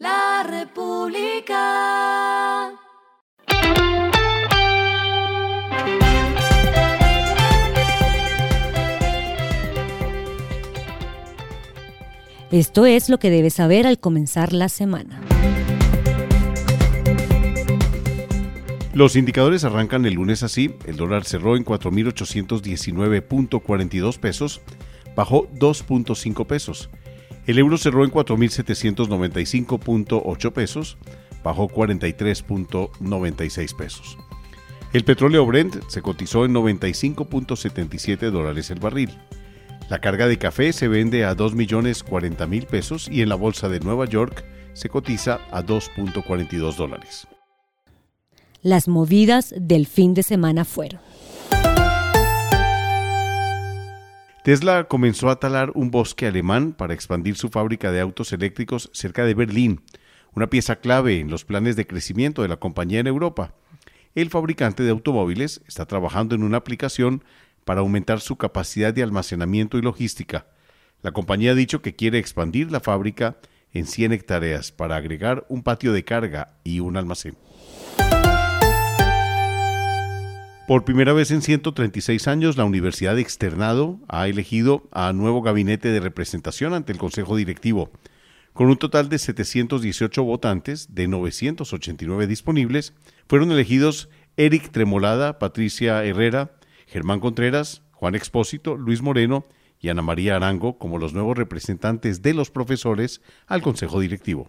La República. Esto es lo que debes saber al comenzar la semana. Los indicadores arrancan el lunes así. El dólar cerró en 4.819.42 pesos, bajó 2.5 pesos. El euro cerró en 4.795.8 pesos, bajó 43.96 pesos. El petróleo Brent se cotizó en 95.77 dólares el barril. La carga de café se vende a 2.040.000 pesos y en la bolsa de Nueva York se cotiza a 2.42 dólares. Las movidas del fin de semana fueron. Tesla comenzó a talar un bosque alemán para expandir su fábrica de autos eléctricos cerca de Berlín, una pieza clave en los planes de crecimiento de la compañía en Europa. El fabricante de automóviles está trabajando en una aplicación para aumentar su capacidad de almacenamiento y logística. La compañía ha dicho que quiere expandir la fábrica en 100 hectáreas para agregar un patio de carga y un almacén. Por primera vez en 136 años, la Universidad de Externado ha elegido a nuevo gabinete de representación ante el Consejo Directivo. Con un total de 718 votantes de 989 disponibles, fueron elegidos Eric Tremolada, Patricia Herrera, Germán Contreras, Juan Expósito, Luis Moreno y Ana María Arango como los nuevos representantes de los profesores al Consejo Directivo.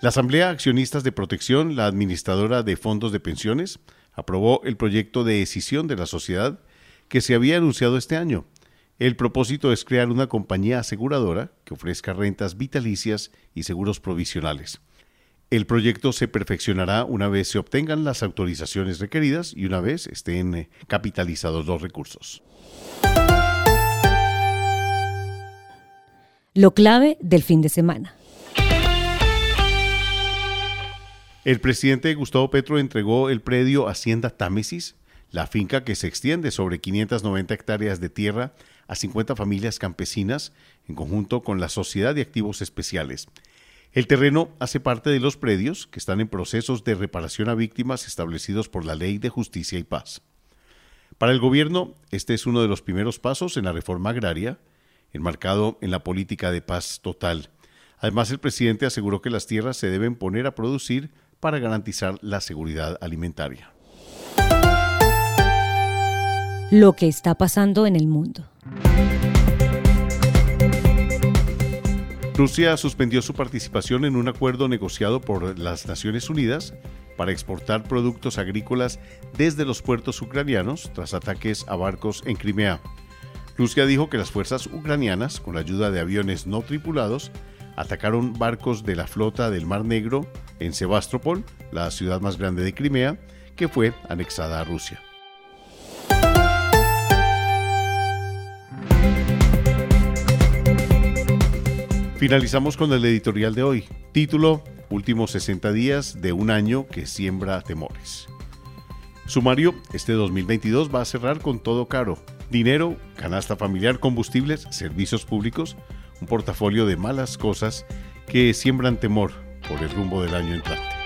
La Asamblea Accionistas de Protección, la administradora de fondos de pensiones, aprobó el proyecto de decisión de la sociedad que se había anunciado este año. El propósito es crear una compañía aseguradora que ofrezca rentas vitalicias y seguros provisionales. El proyecto se perfeccionará una vez se obtengan las autorizaciones requeridas y una vez estén eh, capitalizados los recursos. Lo clave del fin de semana. El presidente Gustavo Petro entregó el predio Hacienda Támesis, la finca que se extiende sobre 590 hectáreas de tierra a 50 familias campesinas, en conjunto con la Sociedad de Activos Especiales. El terreno hace parte de los predios que están en procesos de reparación a víctimas establecidos por la Ley de Justicia y Paz. Para el gobierno, este es uno de los primeros pasos en la reforma agraria, enmarcado en la política de paz total. Además, el presidente aseguró que las tierras se deben poner a producir para garantizar la seguridad alimentaria. Lo que está pasando en el mundo. Rusia suspendió su participación en un acuerdo negociado por las Naciones Unidas para exportar productos agrícolas desde los puertos ucranianos tras ataques a barcos en Crimea. Rusia dijo que las fuerzas ucranianas, con la ayuda de aviones no tripulados, atacaron barcos de la flota del Mar Negro en Sebastopol, la ciudad más grande de Crimea, que fue anexada a Rusia. Finalizamos con el editorial de hoy. Título, Últimos 60 días de un año que siembra temores. Sumario, este 2022 va a cerrar con todo caro. Dinero, canasta familiar, combustibles, servicios públicos, un portafolio de malas cosas que siembran temor por el rumbo del año entrante.